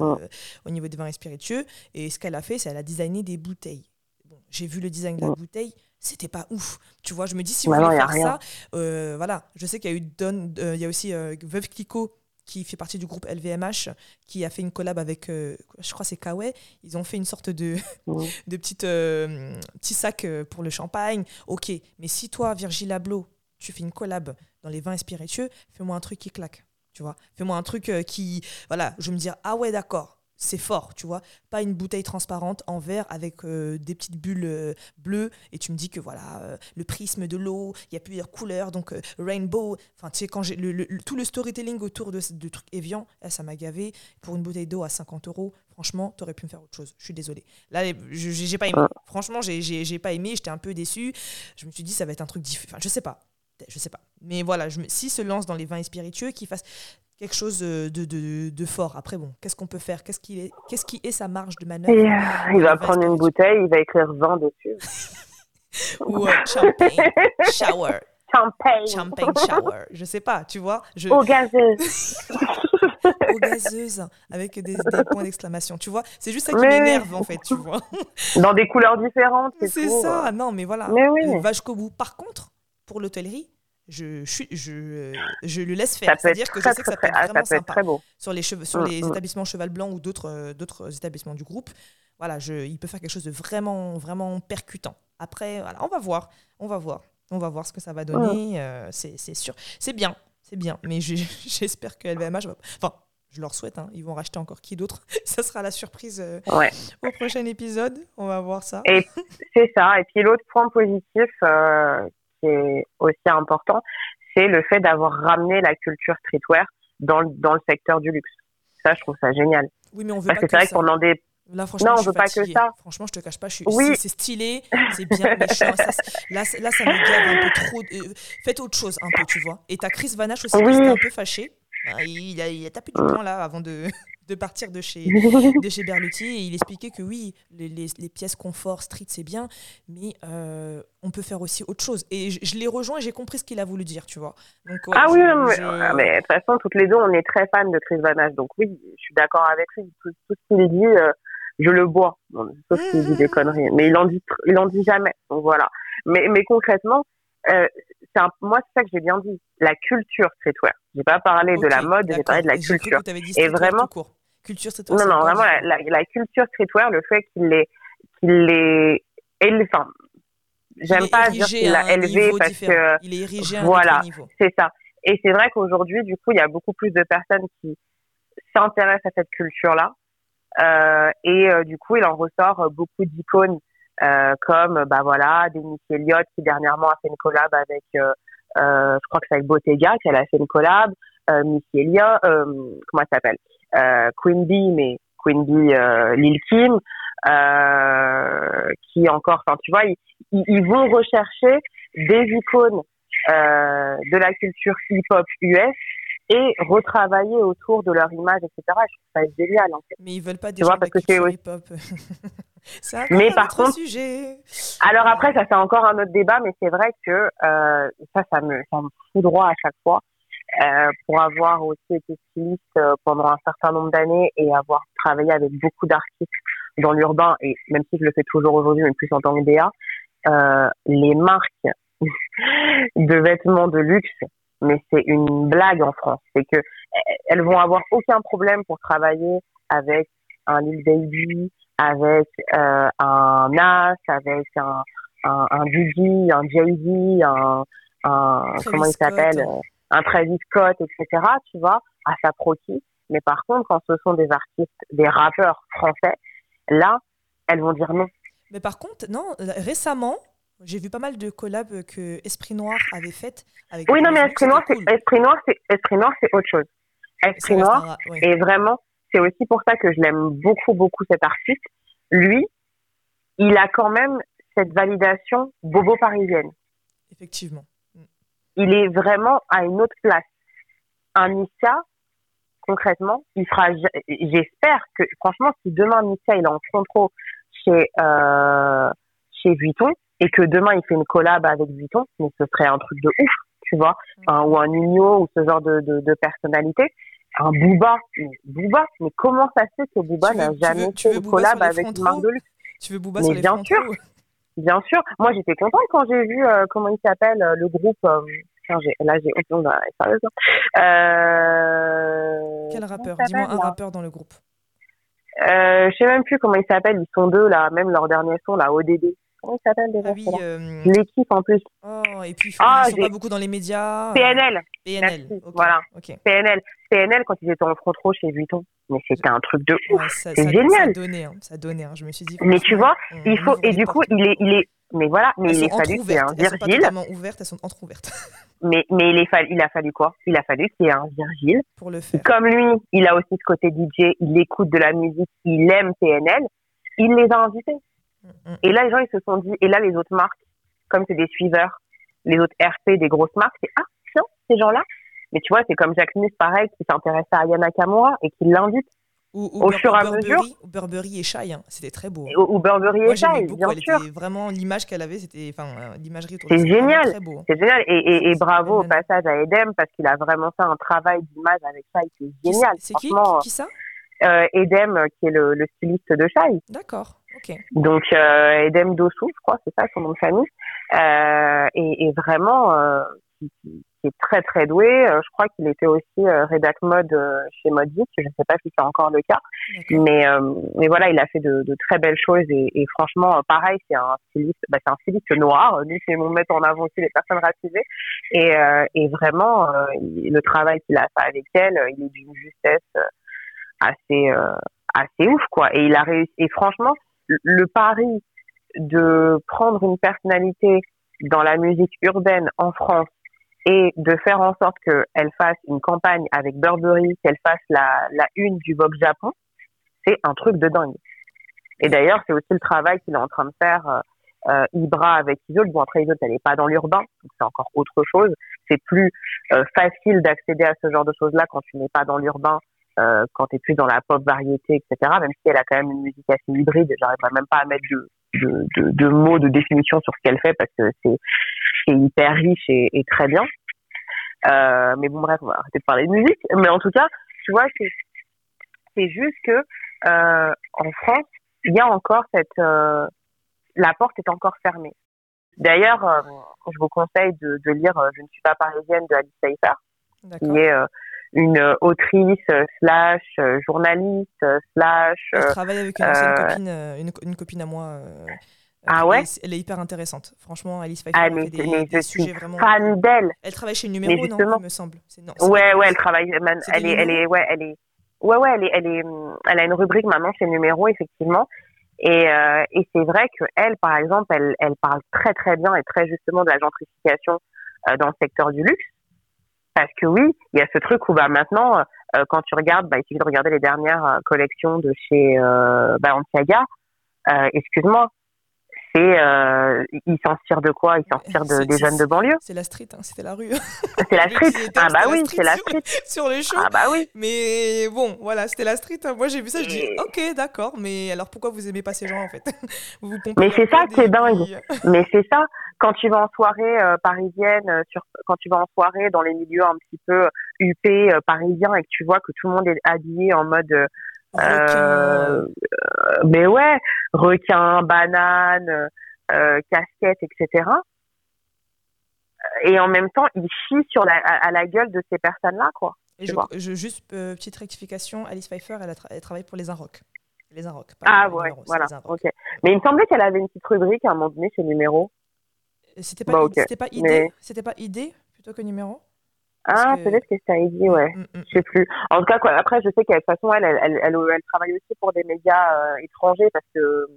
au niveau des vins et spiritueux. Et ce qu'elle a fait, c'est qu'elle a designé des bouteilles. Bon, J'ai vu le design de la bouteille, c'était pas ouf. Tu vois, je me dis, si vous voulez faire ça, voilà, je sais qu'il y a eu Don, il y a aussi Veuve Clicquot qui fait partie du groupe LVMH, qui a fait une collab avec, euh, je crois c'est Kawaii. Ils ont fait une sorte de, de petite, euh, petit sac euh, pour le champagne. Ok, mais si toi, Virgil Abloh, tu fais une collab dans les vins spiritueux, fais-moi un truc qui claque. Tu vois, fais-moi un truc qui, voilà, je me dire ah ouais d'accord, c'est fort, tu vois. Pas une bouteille transparente en verre avec euh, des petites bulles euh, bleues et tu me dis que voilà, euh, le prisme de l'eau, il y a plusieurs couleurs, donc rainbow. Enfin, tu sais, quand j'ai le, tout le storytelling autour de ce truc Evian, eh, ça m'a gavé. Pour une bouteille d'eau à 50 euros, franchement, t'aurais pu me faire autre chose. Je suis désolée. Là, j'ai pas aimé. Franchement, j'ai pas aimé, j'étais un peu déçue. Je me suis dit, ça va être un truc différent. Enfin, je sais pas je sais pas. Mais voilà, je s'il se lance dans les vins spiritueux, qu'il fasse quelque chose de, de, de, fort. Après, bon, qu'est-ce qu'on peut faire? Qu'est-ce qui, est, qu'est-ce qui est sa marge de manœuvre? Euh, Il va prendre une bouteille, il va écrire vin dessus. Ou euh, champagne, shower. Champagne. Champagne shower. Je sais pas, tu vois. Je... Eau gazeuse. Eau gazeuse, avec des, des points d'exclamation. Tu vois, c'est juste ça qui m'énerve, en fait, tu vois. Dans des couleurs différentes. C'est, ça, non, mais voilà. Mais oui. Va jusqu'au bout. Par contre, pour l'hôtellerie, je, je, je, je, le laisse faire. C'est-à-dire que je sais que ça peut être vraiment sympa. Très beau. Sur les, cheveux, sur mm, les mm. établissements Cheval Blanc ou d'autres, euh, établissements du groupe, voilà, je, il peut faire quelque chose de vraiment, vraiment percutant. Après, voilà, on va voir. On va voir. On va voir ce que ça va donner. Euh, c'est, sûr. C'est bien. C'est bien. Mais j'espère que LVMH va. Enfin, je leur souhaite. Hein, ils vont racheter encore qui d'autre? Ça sera la surprise euh, au prochain épisode. On va voir ça. C'est ça. Et puis l'autre point positif aussi important, c'est le fait d'avoir ramené la culture streetwear dans, dans le secteur du luxe. Ça, je trouve ça génial. Oui, mais on veut Parce que c'est vrai que pendant des Là, franchement, non, on veut pas que ça. Franchement, je te cache pas, je suis... oui. c'est stylé, c'est bien méchant. Ça, là, là, ça me gave un peu trop. Euh, faites autre chose un peu, tu vois. Et ta Chris Vanache aussi, oui. un peu fâché. Bah, il, a, il a tapé du poing là avant de, de partir de chez, de chez Berluti et il expliquait que oui, les, les, pièces confort, street, c'est bien, mais euh, on peut faire aussi autre chose. Et je, l'ai rejoint et j'ai compris ce qu'il a voulu dire, tu vois. Donc, ah oui, ah, mais, de toute façon, toutes les deux, on est très fans de Chris Van Donc oui, je suis d'accord avec lui. Tout, ce qu'il dit, euh, je le bois. sauf qu'il dit des conneries. Mais il en dit, il en dit jamais. Donc voilà. Mais, mais concrètement, euh, un, moi, c'est ça que j'ai bien dit. La culture streetwear. J'ai pas parlé de la mode, j'ai parlé de la culture. et vraiment, culture streetwear. Non, non, vraiment la, la, culture streetwear, le fait qu'il est, qu'il est, enfin, j'aime pas dire qu'il l'a élevé parce que il est érigé à voilà, c'est ça. Et c'est vrai qu'aujourd'hui, du coup, il y a beaucoup plus de personnes qui s'intéressent à cette culture-là. Euh, et euh, du coup, il en ressort beaucoup d'icônes euh, comme, bah voilà, Denis Elliott qui dernièrement a fait une collab avec, euh, euh, je crois que c'est avec Bottega qu'elle a fait une collab, euh, Missy Elliott, comment elle s'appelle, Queen Bee, mais Queen Bee, Lil Kim, qui encore, enfin tu vois, ils, ils vont rechercher des icônes euh, de la culture hip-hop US et retravailler autour de leur image, etc. Je trouve ça génial. En fait. Mais ils veulent pas déjà vois, parce que c'est hip-hop. mais par contre, sujet. alors après, ça c'est encore un autre débat, mais c'est vrai que euh, ça, ça me, ça me fout droit à chaque fois. Euh, pour avoir aussi été styliste euh, pendant un certain nombre d'années et avoir travaillé avec beaucoup d'artistes dans l'urbain, et même si je le fais toujours aujourd'hui, mais plus en tant que DA, les marques de vêtements de luxe, mais c'est une blague en France. C'est que elles vont avoir aucun problème pour travailler avec un Lil Baby, avec euh, un Nas, avec un un, un un Jay-Z, un, un comment il s'appelle, un Travis Scott, etc. Tu vois, à sa proquille. Mais par contre, quand ce sont des artistes, des rappeurs français, là, elles vont dire non. Mais par contre, non, récemment, j'ai vu pas mal de collabs que Esprit Noir avait faites. Avec oui, non, mais Esprit Noir, c'est Esprit Noir, c'est Esprit Noir, c'est autre chose. Esprit Noir, et vraiment, c'est aussi pour ça que je l'aime beaucoup, beaucoup cet artiste. Lui, il a quand même cette validation bobo parisienne. Effectivement. Mm. Il est vraiment à une autre place. Un Nisha, concrètement, il fera. J'espère que, franchement, si demain Nisha il est en contrôle chez euh, chez Vuitton, et que demain il fait une collab avec Vuitton, mais ce serait un truc de ouf, tu vois, ou un Nino ou ce genre de, de, de personnalité. Un Booba, Booba, mais comment ça se fait que Booba n'a jamais fait une collab avec une marque de luxe Tu veux Booba mais sur les bien sûr, bien sûr. Moi j'étais contente quand j'ai vu euh, comment il s'appelle euh, le groupe. Euh, là j'ai de sérieusement. Euh, Quel rappeur? Dis-moi un rappeur dans le groupe. Euh, je sais même plus comment ils s'appellent. Ils sont deux là, même leur dernier son là, ODD comment ça s'appelle déjà ah euh, L'équipe en plus. Oh, et puis ils ah, sont pas beaucoup dans les médias. PNL. PNL. Voilà. PNL. PNL quand ils étaient en front row chez Vuitton. Mais c'était un truc de ouf. c'est génial. Ça donnait, hein, ça donnait. Hein. Je me suis dit. Mais tu vois, il faut et du coup il est il est mais voilà, mais il est fallu qu'il y ait un Virgile. Elles sont pas ouvertes, elles sont entre-ouvertes. mais mais il, est fallu, il a fallu quoi? Il a fallu qu'il y ait un Virgile. Pour le faire. Comme lui, il a aussi ce côté DJ, il écoute de la musique, il aime PNL. Il les a invités. Et là, les gens, ils se sont dit, et là, les autres marques, comme c'est des suiveurs, les autres RP des grosses marques, c'est, ah, tiens, ces gens-là. Mais tu vois, c'est comme Jack Smith, pareil, qui s'intéresse à Ayana Kamura et qui l'invite. au fur et à mesure. Ou Burberry et Shai, hein. c'était très beau. Hein. Ou, Burberry et Shai, bien elle sûr. Était vraiment l'image qu'elle avait, c'était, enfin, euh, l'imagerie. C'est génial. Hein. C'est génial. Et, et, bravo au passage à Edem parce qu'il a vraiment fait un travail d'image avec Shai, c'est génial. C'est qui, qui ça? euh, Edem, qui est le, le styliste de Shai. D'accord. Donc euh, Edem Dossou, je crois, c'est ça son nom de famille, euh, et, et, vraiment qui, qui, est très très doué. Euh, je crois qu'il était aussi euh, rédac mode euh, chez Modic, je ne sais pas si c'est encore le cas, mais mais voilà, il a fait de, de très belles choses et, et franchement, pareil, c'est un styliste, bah, c'est un styliste noir. Lui, c'est mon mettre en avant aussi les personnes racisées et et vraiment le travail qu'il a fait avec elle, il est d'une justesse assez assez ouf quoi. Et il a réussi. Et franchement le pari de prendre une personnalité dans la musique urbaine en France et de faire en sorte qu'elle fasse une campagne avec Burberry, qu'elle fasse la, la une du Vogue Japon, c'est un truc de dingue. Et d'ailleurs, c'est aussi le travail qu'il est en train de faire euh, euh Ibra avec Isol. Bon, après Isol, elle n'est pas dans l'urbain, donc c'est encore autre chose. C'est plus euh, facile d'accéder à ce genre de choses-là quand tu n'es pas dans l'urbain euh, quand tu es plus dans la pop variété, etc. Même si elle a quand même une musique assez hybride, j'arriverai même pas à mettre de, de, de, de, mots, de définition sur ce qu'elle fait parce que c'est hyper riche et, et très bien. Euh, mais bon, bref, on va arrêter de parler de musique. Mais en tout cas, tu vois, c'est juste que euh, en France, il y a encore cette... Euh, la porte est encore fermée. D'ailleurs, je vous conseille de, de lire Je ne suis pas parisienne de Alice Seifer, qui est une autrice slash journaliste slash. Je travaille avec une ancienne copine, une, une, copine à moi Ah ouais Elle est hyper intéressante. Franchement, Alice Pfeiffer Ah, mais, fait des, mais des je suis vraiment. fan d'elle. Elle travaille chez Numéro, non justement- Il me semble. Non, Ouais, ouais, elle travaille. man- Elle est, elle est, ouais, elle est, ouais, ouais, elle est, elle est, hum, elle a une rubrique maintenant chez Numéro, effectivement. Et, euh, et c'est vrai que elle, par exemple, elle, elle parle très très bien et très justement de la gentrification euh, dans le secteur du luxe. Parce que oui, il y a ce truc où bah maintenant, euh, quand tu regardes, bah, il suffit de regarder les dernières euh, collections de chez euh, Balenciaga. Euh, Excuse-moi, c'est, euh, ils s'en tirent de quoi? Ils s'en tirent de, des jeunes de banlieue. C'est la street, hein, c'était la rue. C'est la street. Ah c'était bah la oui, c'est la sur- street. sur les shows. Ah bah oui. Mais bon, voilà, c'était la street. hein. Moi, j'ai vu ça, je dis, Et- ok, d'accord, mais alors pourquoi vous aimez pas ces gens en fait? Vous vous Mais c'est ça qui est dingue. euh, Mais c'est ça, quand tu vas en soirée euh, parisienne, euh, sur, quand tu vas en soirée dans les milieux un petit peu huppés euh, parisiens et que tu vois que tout le monde est habillé en mode, euh, euh, mais ouais, requin, banane, euh, casquette, etc. Et en même temps, ils chient sur la, à, à la gueule de ces personnes-là, quoi. Et je, je- juste euh, petite rectification, Alice Pfeiffer, elle, a tra- elle travaille pour les Inrocks. Les Inrocks. Ah les ouais, Numéros, voilà, les Inrocks. ok. Mais il me semblait qu'elle avait une petite rubrique à un moment donné chez Numéro. C'était pas, Bah, c'était pas idée, Mais- c'était pas idée plutôt que numéro. Ah, que- peut-être que ça a dit, ouais. Mm, mm. je sais plus. En tout cas, quoi, après, je sais qu'elle, de toute façon, elle, elle, elle, elle, travaille aussi pour des médias euh, étrangers parce que euh,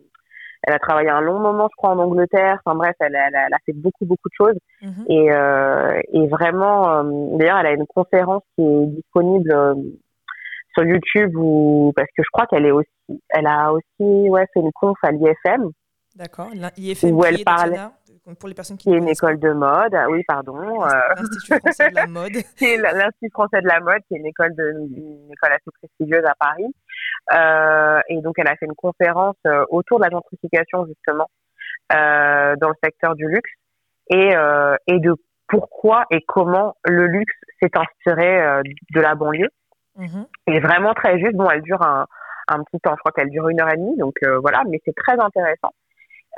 elle a travaillé un long moment, je crois, en Angleterre. Enfin bref, elle, elle, elle a fait beaucoup, beaucoup de choses. Mhm. Et, euh, et vraiment, euh, d'ailleurs, elle a une conférence qui est disponible euh, sur YouTube ou parce que je crois qu'elle est aussi, elle a aussi, ouais, fait une conf à l'IFM D'accord. L'I- IFM Où elle Tatiana, pour les personnes qui qui est une école de mode. Ah Oui, pardon. euh, l'Institut français de la mode. c'est l'Institut français de la mode, qui est une école de une école assez prestigieuse à Paris. Euh, et donc elle a fait une conférence euh, autour de la gentrification justement euh, dans le secteur du luxe et euh, et de pourquoi et comment le luxe s'est inspiré de la banlieue. Mhm. Et vraiment très juste. Bon, elle dure un un petit temps, je crois qu'elle dure une heure et demie, donc voilà, mais c'est très intéressant.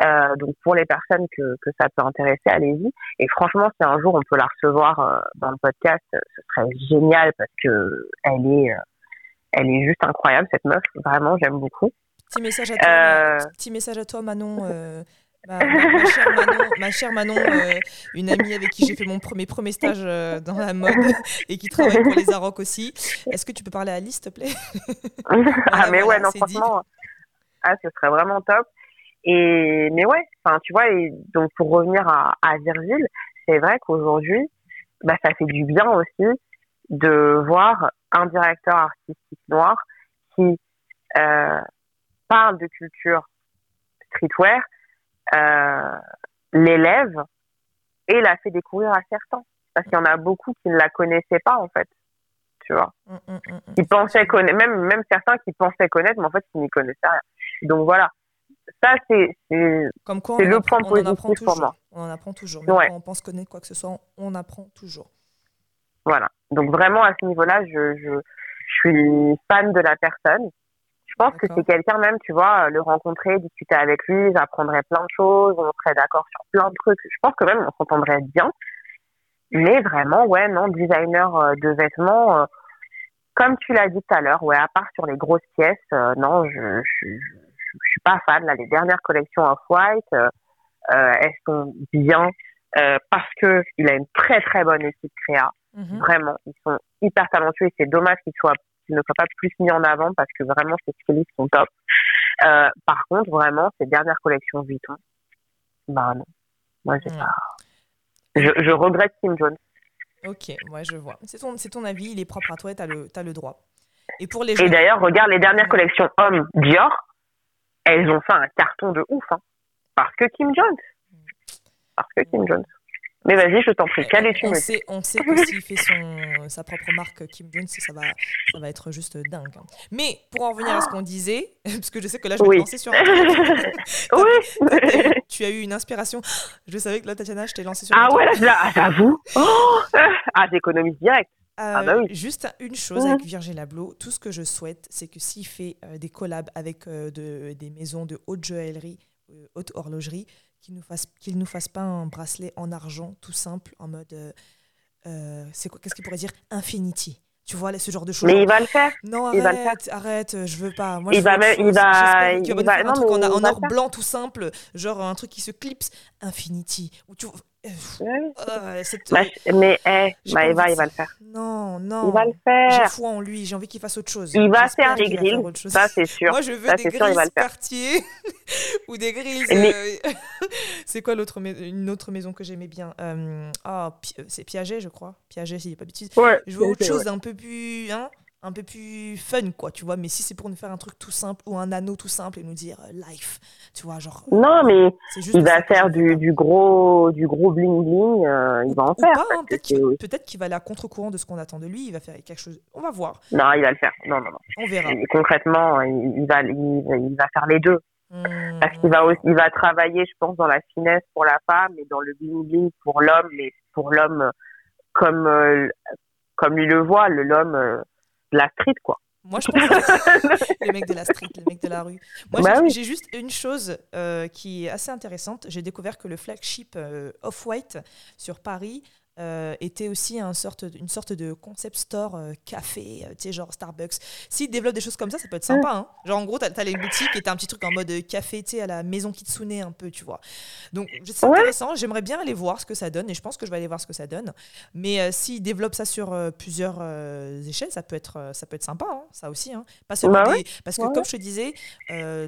Euh, donc pour les personnes que, que ça peut intéresser, allez-y. Et franchement, si un jour on peut la recevoir euh, dans le podcast, euh, ce serait génial parce que elle est, elle est juste incroyable cette meuf. Vraiment, j'aime beaucoup. Petit message à toi, Euh, petit message à toi Manon. euh, ma, chère Manon, ma chère Manon, euh, une amie avec qui j'ai fait mon premier, premier stage euh, dans la mode et qui travaille pour les Arocs aussi. Est-ce que tu peux parler à Alice, s'il te plaît? Ah mais voilà, ouais, non franchement, ah ce serait vraiment top. Et mais ouais, enfin tu vois, et donc pour revenir à, à Virgile, c'est vrai qu'aujourd'hui, bah ça fait du bien aussi de voir un directeur artistique noir qui euh, parle de culture streetwear, euh, l'élève et la fait découvrir à certains. Parce qu'il y en a beaucoup qui ne la connaissaient pas en fait, tu vois mm, mm, mm. qui pensaient connaître, même, même certains qui pensaient connaître, mais en fait, qui n'y connaissaient rien. Donc voilà. Ça, c'est, le apprend, point apprend pour moi. On en apprend toujours. Même Ouais. quand on pense connaître quoi que ce soit, on apprend toujours. voilà. Donc vraiment, à ce niveau-là, je, je, je suis fan de la personne. Je pense que c'est quelqu'un même, tu vois, le rencontrer, discuter avec lui, j'apprendrais plein de choses, on serait d'accord sur plein de trucs. Je pense que même on s'entendrait bien. Mais vraiment, ouais, non, designer euh, de vêtements, euh, comme tu l'as dit tout à l'heure, ouais, à part sur les grosses pièces, euh, non, je, je, je, je suis pas fan. Là, les dernières collections Off-White, euh, euh, elles sont bien euh, parce que il a une très très bonne équipe créa. Mhm. Vraiment, ils sont hyper talentueux et c'est dommage qu'ils soient qu'ils ne soient pas plus mis en avant parce que vraiment ces stylistes sont top. Euh, par contre, vraiment, ces dernières collections Vuitton, bah non, moi j'ai Ouais. pas. Je, je regrette Kim Jones. Ok, ouais, je vois. C'est ton, avis, il est propre à toi, tu as le, droit. Et pour les gens. Et d'ailleurs, regarde les dernières collections hommes Dior, elles ont fait un carton de ouf, hein, parce que Kim Jones. Parce que Kim Jones. Mais vas-y, je t'en prie, quel es-tu, on monsieur sait, on sait que s'il fait son, sa propre marque Kim Jones, ça va, ça va être juste dingue. hein. Mais pour en revenir à ce qu'on disait, parce que je sais que là, je vais Oui. te lancer sur un. Oui tu as eu une inspiration. Je savais que là, Tatiana, je t'ai lancé sur un Ah ouais, là, j'avoue. Oh ah, j'économise direct. Euh, Ah bah oui. Juste une chose avec Virgil Abloh, tout ce que je souhaite, c'est que s'il fait euh, des collabs avec euh, de- des maisons de haute joaillerie, euh, haute horlogerie, qu'il nous fasse qu'il nous fasse pas un bracelet en argent tout simple en mode euh, euh, c'est quoi qu'est-ce qu'il pourrait dire? Infinity. Tu vois, ce genre de choses. Mais il va le faire. Non, il arrête, va le faire. arrête, je veux pas. Moi, Il je va même- il va- il va faire un non, truc en, il or blanc tout simple, genre un truc qui se clipse, Infinity. Ou tu... euh, Ouais. Euh, cette- Bah, mais eh, j'ai Maëva, envie de il va le faire. Non, non. Il va le J'ai faire. foi en lui, j'ai envie qu'il fasse autre chose. Il va faire va grilles. Ça, c'est sûr. Moi, je veux Ça, des grilles quartier ou des grilles. Mais- euh, c'est quoi l'autre mais- une autre maison que j'aimais bien Euh, Ah, Pi- euh, c'est Piaget, je crois. Piaget, s'il n'y a pas de bêtises. Ouais. Je veux autre chose d'un peu plus, hein, un peu plus fun, quoi. Tu vois. Mais si c'est pour nous faire un truc tout simple ou un anneau tout simple et nous dire euh, life, tu vois, genre. Non, mais juste il va faire du, gros, du gros bling bling. euh, il va en Ou faire. hein, peut-être qu'il va aller à contre-courant de ce qu'on attend de lui. Il va faire quelque chose. On va voir. Non, il va le faire. Non, non, non. On verra. Et concrètement, il, il va, il, il va faire les deux. Hmm. Parce qu'il va aussi, il va travailler, je pense, dans la finesse pour la femme et dans le bling bling pour l'homme, mais pour l'homme comme, euh, comme lui le voit, l'homme euh, de la street, quoi. Moi, je pense que les mecs de la street, les mecs de la rue. Moi, Bah j'ai oui. j'ai juste une chose euh, qui est assez intéressante. J'ai découvert que le flagship euh, Off-White sur Paris euh, était aussi un sorte, une sorte de concept store euh, café, euh, tu sais, genre Starbucks. S'ils développent des choses comme ça, ça peut être sympa. hein. Genre, en gros, t'as as les boutiques et t'as un petit truc en mode café, tu sais, à la maison Kitsune un peu, tu vois. Donc, c'est Ouais. intéressant. J'aimerais bien aller voir ce que ça donne et je pense que je vais aller voir ce que ça donne. Mais euh, s'ils développent ça sur plusieurs échelles, ça peut être, ça peut être sympa, hein, ça aussi. hein. Pas seulement Bah des- Parce que Ouais, comme je te disais,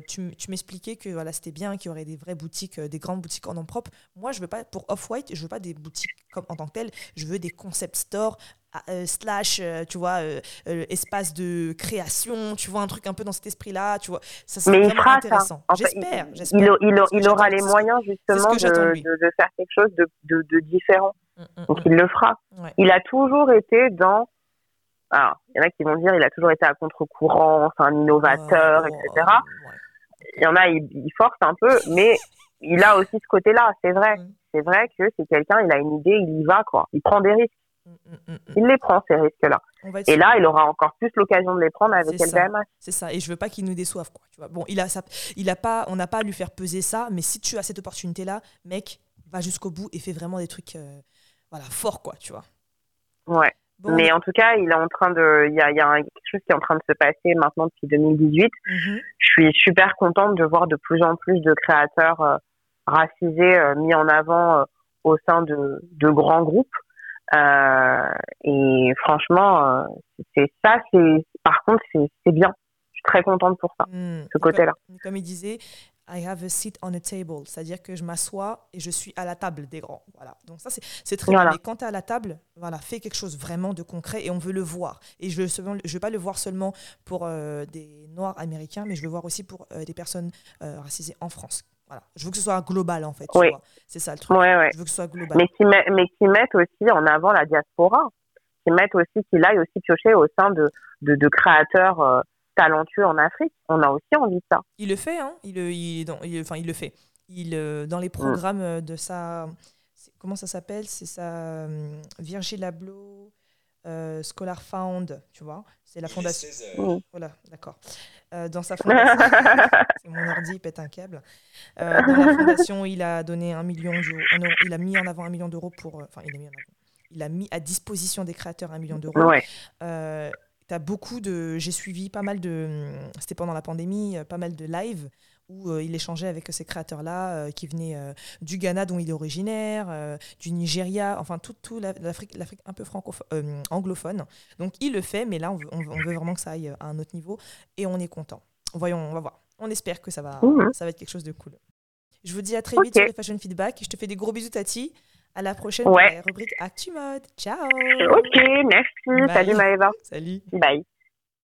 tu, m'expliquais que voilà, c'était bien, qu'il y aurait des vraies boutiques, des grandes boutiques en nom propre. Moi, je veux pas, pour Off-White, je veux pas des boutiques comme en tant que. Je veux des concept stores. ah, euh, slash euh, tu vois euh, espace de création tu vois un truc un peu dans cet esprit là tu vois ça c'est Mais il fera intéressant ça. Fait, j'espère il, j'espère il, aura les moyens justement de faire quelque chose de, différent. Mm, mm, Donc il le fera. mm. Ouais. Il a toujours été dans. Alors, il y en a qui vont dire il a toujours été à contre-courant, c'est un innovateur, Ouais, etc. ouais. Il y en a, il, force un peu, mais il a aussi ce côté-là, c'est vrai. Mm. C'est vrai que c'est quelqu'un, il a une idée, il y va, quoi. Il prend des risques. Mm, mm, mm. Il les prend, ces risques-là. Et là, il aura encore plus l'occasion de les prendre avec. LVMH. C'est ça, et je veux pas qu'il nous déçoive, quoi. Tu vois. Bon, il a ça, il a pas, on n'a pas à lui faire peser ça, mais si tu as cette opportunité-là, mec, va jusqu'au bout et fais vraiment des trucs, euh, voilà, forts, quoi, tu vois. Ouais. Bon, Mais en tout cas, il est en train de, il y a, il y a quelque chose qui est en train de se passer maintenant depuis 2018. mhm, Je suis super contente de voir de plus en plus de créateurs euh, racisés euh, mis en avant euh, au sein de, de grands groupes. Euh, et franchement, c'est ça, c'est par contre, c'est bien. Je suis très contente pour ça, mm. ce côté-là. Comme, comme il disait, I have a seat on a table, c'est-à-dire que je m'assois et je suis à la table des grands. Voilà. Donc ça, c'est c'est très Voilà. bien. Mais quand tu es à la table, voilà, fais quelque chose vraiment de concret et on veut le voir. Et je seulement- je veux pas le voir seulement pour euh, des Noirs américains, mais je veux voir aussi pour euh, des personnes euh, racisées en France. Voilà. Je veux que ce soit global, en fait. Oui. C'est ça le truc. Ouais, ouais. Je veux que ce soit global. Mais qui, met- mais qui mettent aussi en avant la diaspora, qui mettent aussi, qu'il aille aussi piocher au sein de, de, de créateurs euh, talentueux en Afrique. On a aussi envie de ça. Il le fait, hein il, le- il, dans- il- enfin, il le fait. Il, euh, dans les Mm. programmes euh, de sa. Comment ça s'appelle? C'est sa euh, Virgil Abloh euh, Scholar Fund, tu vois C'est la fondation. Mm. Voilà, d'accord. Euh, dans sa fondation. Mon ordi, il pète un câble. Euh, dans la fondation, il a donné un million d'euros. Il a mis en avant un million d'euros pour. euh, Enfin, il a mis en avant. Il a mis à disposition des créateurs un million d'euros. ouais. Euh, tu as beaucoup de. J'ai suivi pas mal de. C'était pendant la pandémie, pas mal de lives où euh, il échangeait avec ces créateurs-là euh, qui venaient euh, du Ghana, dont il est originaire, du Nigeria, enfin, tout, tout la- l'Afrique, l'Afrique un peu francophone, anglophone. Donc, il le fait, mais là, on veut, on veut- on veut vraiment que ça aille à un autre niveau et on est content. Voyons, on va voir. On espère que ça va, ça va être quelque chose de cool. Je vous dis à très vite sur les Fashion Feedback. Je te fais des gros bisous, Tati. À la prochaine Ouais. pour la rubrique Actu Mode. Ciao Ok, merci. Bye. Salut Maëva. Salut Bye.